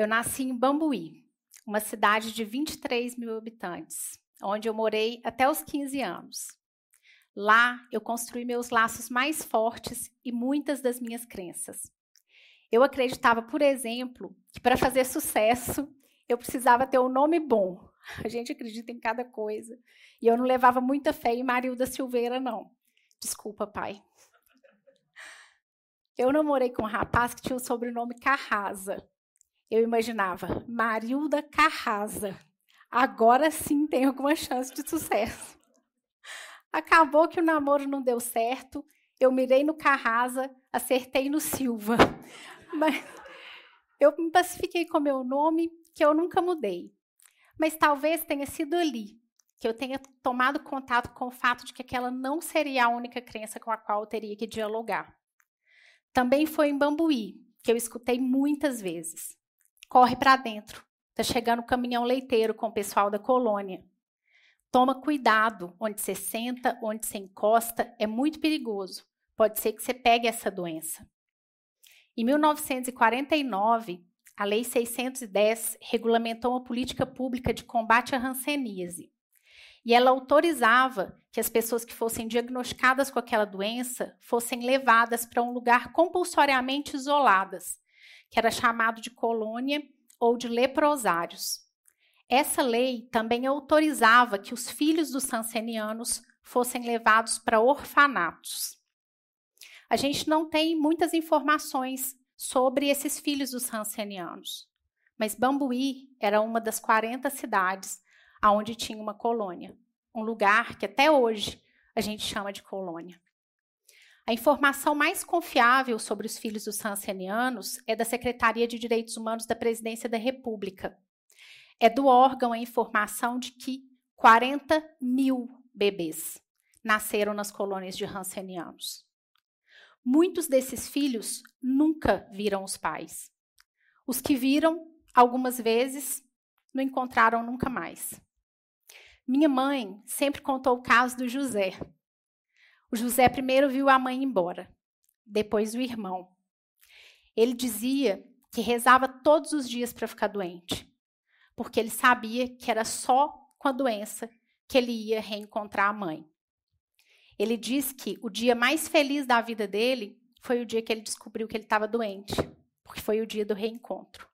Eu nasci em Bambuí, uma cidade de 23 mil habitantes, onde eu morei até os 15 anos. Lá eu construí meus laços mais fortes e muitas das minhas crenças. Eu acreditava, por exemplo, que para fazer sucesso eu precisava ter um nome bom. A gente acredita em cada coisa. E eu não levava muita fé em Marilda Silveira, não. Desculpa, pai. Eu namorei com um rapaz que tinha o sobrenome Carrasa. Eu imaginava, Marilda Carrasa. Agora sim tem alguma chance de sucesso. Acabou que o namoro não deu certo. Eu mirei no Carrasa, acertei no Silva. Mas eu me pacifiquei com meu nome, que eu nunca mudei. Mas talvez tenha sido ali que eu tenha tomado contato com o fato de que aquela não seria a única crença com a qual eu teria que dialogar. Também foi em Bambuí, que eu escutei muitas vezes. Corre para dentro, tá chegando o caminhão leiteiro com o pessoal da colônia. Toma cuidado onde você senta, onde você encosta, é muito perigoso. Pode ser que você pegue essa doença. Em 1949, a Lei 610 regulamentou uma política pública de combate à hanseníase. E ela autorizava que as pessoas que fossem diagnosticadas com aquela doença fossem levadas para um lugar compulsoriamente isoladas, que era chamado de colônia ou de leprosários. Essa lei também autorizava que os filhos dos sansenianos fossem levados para orfanatos. A gente não tem muitas informações sobre esses filhos dos sansenianos, mas Bambuí era uma das 40 cidades aonde tinha uma colônia, um lugar que até hoje a gente chama de colônia. A informação mais confiável sobre os filhos dos sansenianos é da Secretaria de Direitos Humanos da Presidência da República. É do órgão a informação de que 40 mil bebês nasceram nas colônias de Hansenianos. Muitos desses filhos nunca viram os pais. Os que viram, algumas vezes, não encontraram nunca mais. Minha mãe sempre contou o caso do José. O José primeiro viu a mãe embora, depois o irmão. Ele dizia que rezava todos os dias para ficar doente, porque ele sabia que era só com a doença que ele ia reencontrar a mãe. Ele diz que o dia mais feliz da vida dele foi o dia que ele descobriu que ele estava doente, porque foi o dia do reencontro.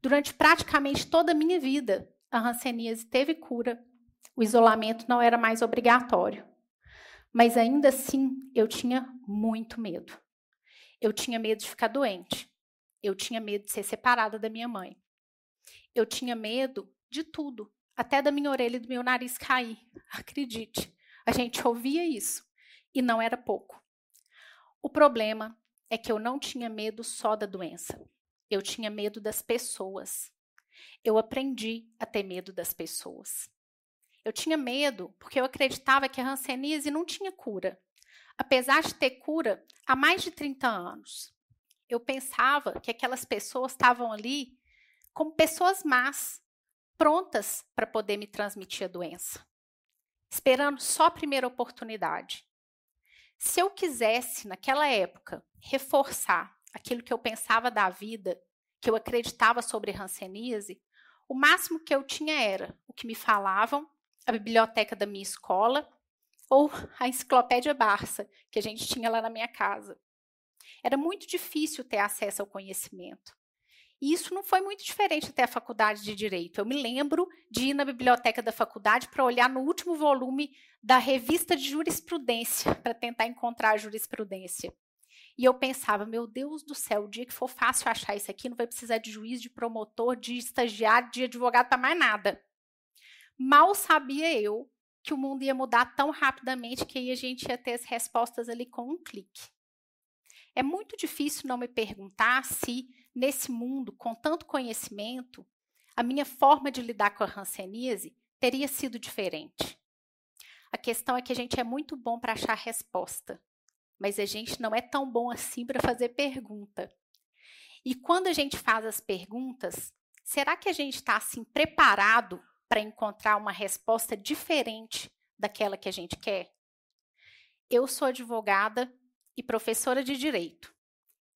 Durante praticamente toda a minha vida, a hanseníase teve cura, o isolamento não era mais obrigatório. Mas ainda assim, eu tinha muito medo. Eu tinha medo de ficar doente. Eu tinha medo de ser separada da minha mãe. Eu tinha medo de tudo, até da minha orelha e do meu nariz cair. Acredite, a gente ouvia isso e não era pouco. O problema é que eu não tinha medo só da doença. Eu tinha medo das pessoas. Eu aprendi a ter medo das pessoas. Eu tinha medo porque eu acreditava que a hanseníase não tinha cura, apesar de ter cura há mais de 30 anos. Eu pensava que aquelas pessoas estavam ali como pessoas más, prontas para poder me transmitir a doença, esperando só a primeira oportunidade. Se eu quisesse, naquela época, reforçar aquilo que eu pensava da vida, que eu acreditava sobre hanseníase, o máximo que eu tinha era o que me falavam, a biblioteca da minha escola, ou a enciclopédia Barça, que a gente tinha lá na minha casa. Era muito difícil ter acesso ao conhecimento. E isso não foi muito diferente até a faculdade de Direito. Eu me lembro de ir na biblioteca da faculdade para olhar no último volume da revista de jurisprudência, para tentar encontrar a jurisprudência. E eu pensava, meu Deus do céu, o dia que for fácil achar isso aqui, não vai precisar de juiz, de promotor, de estagiário, de advogado para mais nada. Mal sabia eu que o mundo ia mudar tão rapidamente que a gente ia ter as respostas ali com um clique. É muito difícil não me perguntar se, nesse mundo com tanto conhecimento, a minha forma de lidar com a hanseníase teria sido diferente. A questão é que a gente é muito bom para achar resposta, mas a gente não é tão bom assim para fazer pergunta. E quando a gente faz as perguntas, será que a gente está assim preparado para encontrar uma resposta diferente daquela que a gente quer? Eu sou advogada e professora de direito.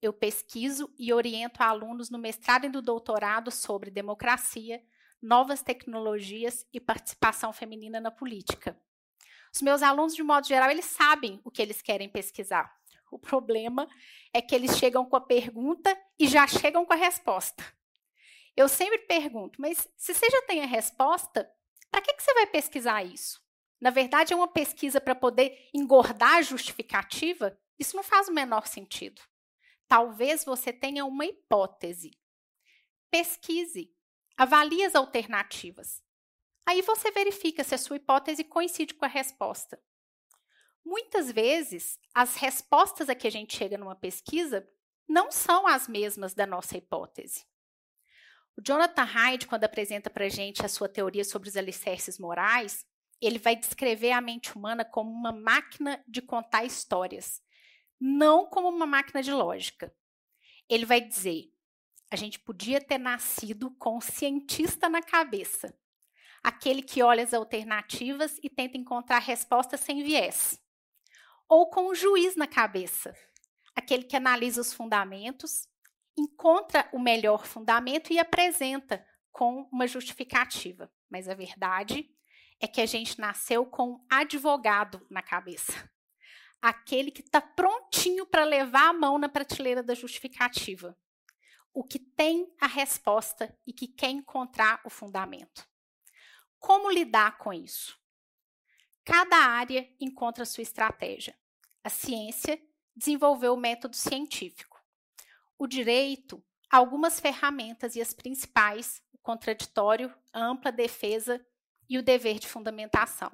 eu pesquiso e oriento alunos no mestrado e no doutorado sobre democracia, novas tecnologias e participação feminina na política. Os meus alunos, de modo geral, eles sabem o que eles querem pesquisar. O problema é que eles chegam com a pergunta e já chegam com a resposta. Eu sempre pergunto, mas se você já tem a resposta, para que, que você vai pesquisar isso? Na verdade, é uma pesquisa para poder engordar a justificativa? Isso não faz o menor sentido. Talvez você tenha uma hipótese. Pesquise, avalie as alternativas. Aí você verifica se a sua hipótese coincide com a resposta. Muitas vezes, as respostas a que a gente chega numa pesquisa não são as mesmas da nossa hipótese. O Jonathan Haidt, quando apresenta para a gente a sua teoria sobre os alicerces morais, ele vai descrever a mente humana como uma máquina de contar histórias, não como uma máquina de lógica. Ele vai dizer: a gente podia ter nascido com um cientista na cabeça, aquele que olha as alternativas e tenta encontrar respostas sem viés, ou com um juiz na cabeça, aquele que analisa os fundamentos, encontra o melhor fundamento e apresenta com uma justificativa. Mas a verdade é que a gente nasceu com um advogado na cabeça. Aquele que está prontinho para levar a mão na prateleira da justificativa. O que tem a resposta e que quer encontrar o fundamento. Como lidar com isso? Cada área encontra sua estratégia. A ciência desenvolveu o método científico. O direito, algumas ferramentas e as principais, o contraditório, ampla defesa e o dever de fundamentação.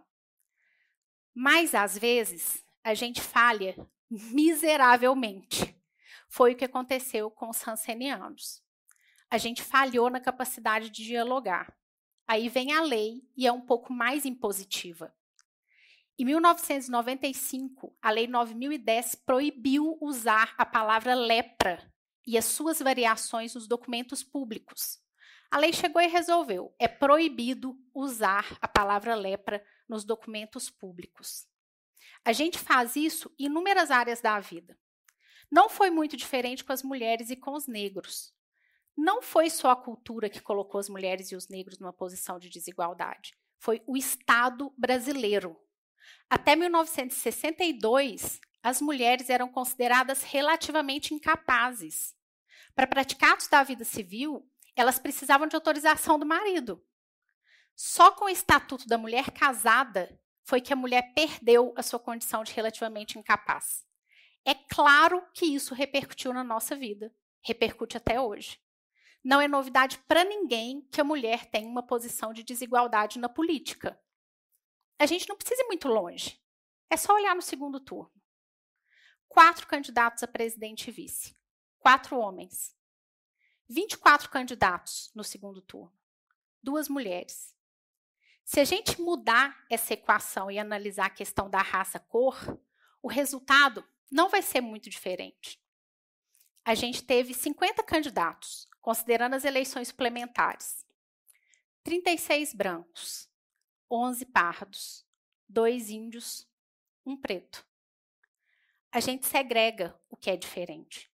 Mas, às vezes, a gente falha miseravelmente. Foi o que aconteceu com os Hansenianos. A gente falhou na capacidade de dialogar. Aí vem a lei e é um pouco mais impositiva. Em 1995, a Lei 9010 proibiu usar a palavra lepra e as suas variações nos documentos públicos. A lei chegou e resolveu: é proibido usar a palavra lepra nos documentos públicos. A gente faz isso em inúmeras áreas da vida. Não foi muito diferente com as mulheres e com os negros. Não foi só a cultura que colocou as mulheres e os negros numa posição de desigualdade. Foi o Estado brasileiro. Até 1962, as mulheres eram consideradas relativamente incapazes. Para praticar atos da vida civil, elas precisavam de autorização do marido. Só com o estatuto da mulher casada foi que a mulher perdeu a sua condição de relativamente incapaz. É claro que isso repercutiu na nossa vida, repercute até hoje. Não é novidade para ninguém que a mulher tem uma posição de desigualdade na política. A gente não precisa ir muito longe. É só olhar no segundo turno. Quatro candidatos a presidente e vice. Quatro homens. 24 candidatos no segundo turno, duas mulheres. Se a gente mudar essa equação e analisar a questão da raça-cor, o resultado não vai ser muito diferente. A gente teve 50 candidatos, considerando as eleições suplementares. 36 brancos, 11 pardos, dois índios, um preto. A gente segrega o que é diferente.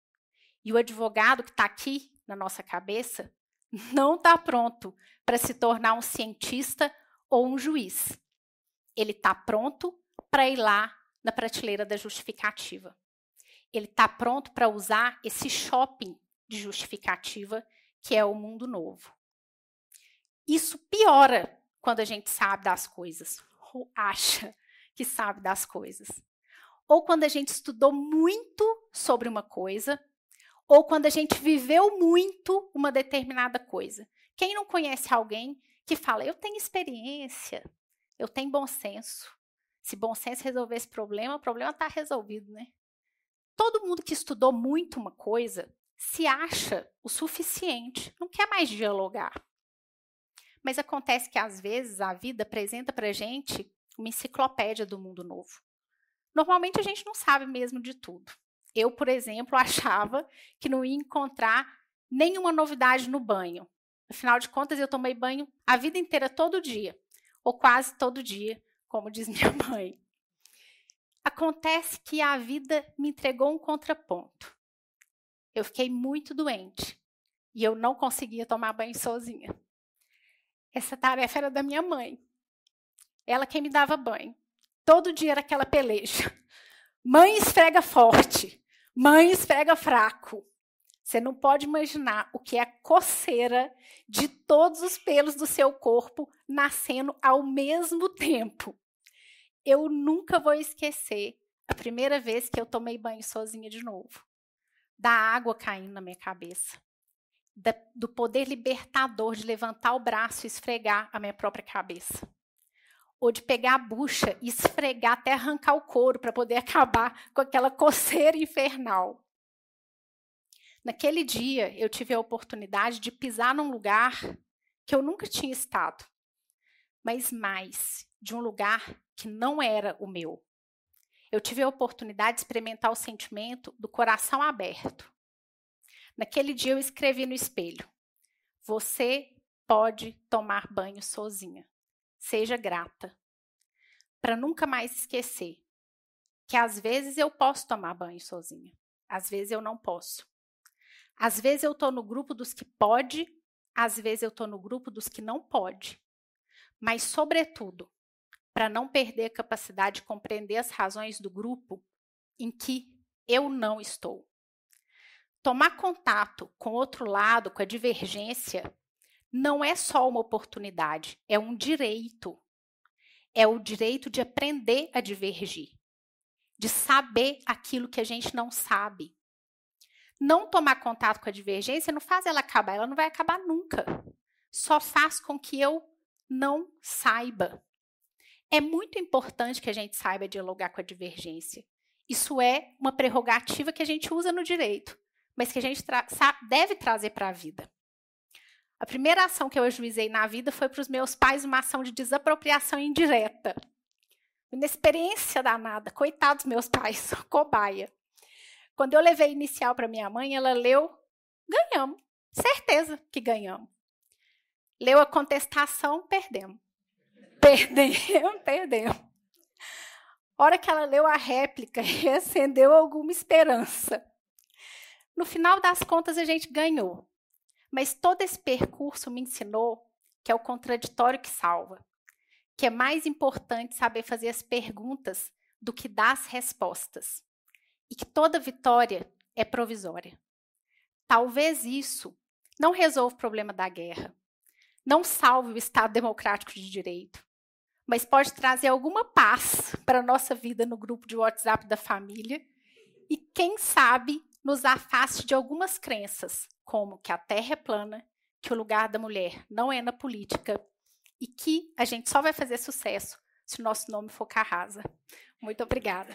E o advogado que está aqui na nossa cabeça não está pronto para se tornar um cientista ou um juiz. Ele está pronto para ir lá na prateleira da justificativa. Ele está pronto para usar esse shopping de justificativa que é o mundo novo. Isso piora quando a gente sabe das coisas, ou acha que sabe das coisas. Ou quando a gente estudou muito sobre uma coisa ou quando a gente viveu muito uma determinada coisa. Quem não conhece alguém que fala, eu tenho experiência, eu tenho bom senso. Se bom senso resolver esse problema, o problema está resolvido, né? Todo mundo que estudou muito uma coisa se acha o suficiente, não quer mais dialogar. Mas acontece que às vezes a vida apresenta para gente uma enciclopédia do mundo novo. Normalmente a gente não sabe mesmo de tudo. Eu, por exemplo, achava que não ia encontrar nenhuma novidade no banho. Afinal de contas, eu tomei banho a vida inteira, todo dia, ou quase todo dia, como diz minha mãe. Acontece que a vida me entregou um contraponto. eu fiquei muito doente e eu não conseguia tomar banho sozinha. Essa tarefa era da minha mãe. Ela quem me dava banho. Todo dia era aquela peleja. Mãe esfrega forte, mãe esfrega fraco. Você não pode imaginar o que é a coceira de todos os pelos do seu corpo nascendo ao mesmo tempo. Eu nunca vou esquecer a primeira vez que eu tomei banho sozinha de novo. Da água caindo na minha cabeça. Da, do poder libertador de levantar o braço e esfregar a minha própria cabeça ou de pegar a bucha e esfregar até arrancar o couro para poder acabar com aquela coceira infernal. Naquele dia, eu tive a oportunidade de pisar num lugar que eu nunca tinha estado, mas mais, de um lugar que não era o meu. Eu tive a oportunidade de experimentar o sentimento do coração aberto. Naquele dia, eu escrevi no espelho: Você pode tomar banho sozinha. Seja grata. Para nunca mais esquecer que às vezes eu posso tomar banho sozinha, às vezes eu não posso. Às vezes eu estou no grupo dos que pode, às vezes eu estou no grupo dos que não pode. Mas, sobretudo, para não perder a capacidade de compreender as razões do grupo em que eu não estou. Tomar contato com outro lado, com a divergência, não é só uma oportunidade, é um direito. É o direito de aprender a divergir, de saber aquilo que a gente não sabe. Não tomar contato com a divergência não faz ela acabar, ela não vai acabar nunca. Só faz com que eu não saiba. É muito importante que a gente saiba dialogar com a divergência. Isso é uma prerrogativa que a gente usa no direito, mas que a gente tra deve trazer para a vida. A primeira ação que eu ajuizei na vida foi para os meus pais uma ação de desapropriação indireta. Inexperiência danada, coitados meus pais, cobaia. Quando eu levei inicial para minha mãe, ela leu, ganhamos. Certeza que ganhamos. Leu a contestação, perdemos. Perdemos, perdemos. hora que ela leu a réplica, acendeu alguma esperança. No final das contas, a gente ganhou. Mas todo esse percurso me ensinou que é o contraditório que salva, que é mais importante saber fazer as perguntas do que dar as respostas, e que toda vitória é provisória. Talvez isso não resolva o problema da guerra, não salve o Estado democrático de direito, mas pode trazer alguma paz para a nossa vida no grupo de WhatsApp da família e, quem sabe, nos afaste de algumas crenças, como que a Terra é plana, que o lugar da mulher não é na política e que a gente só vai fazer sucesso se o nosso nome for Carrasa. Muito obrigada.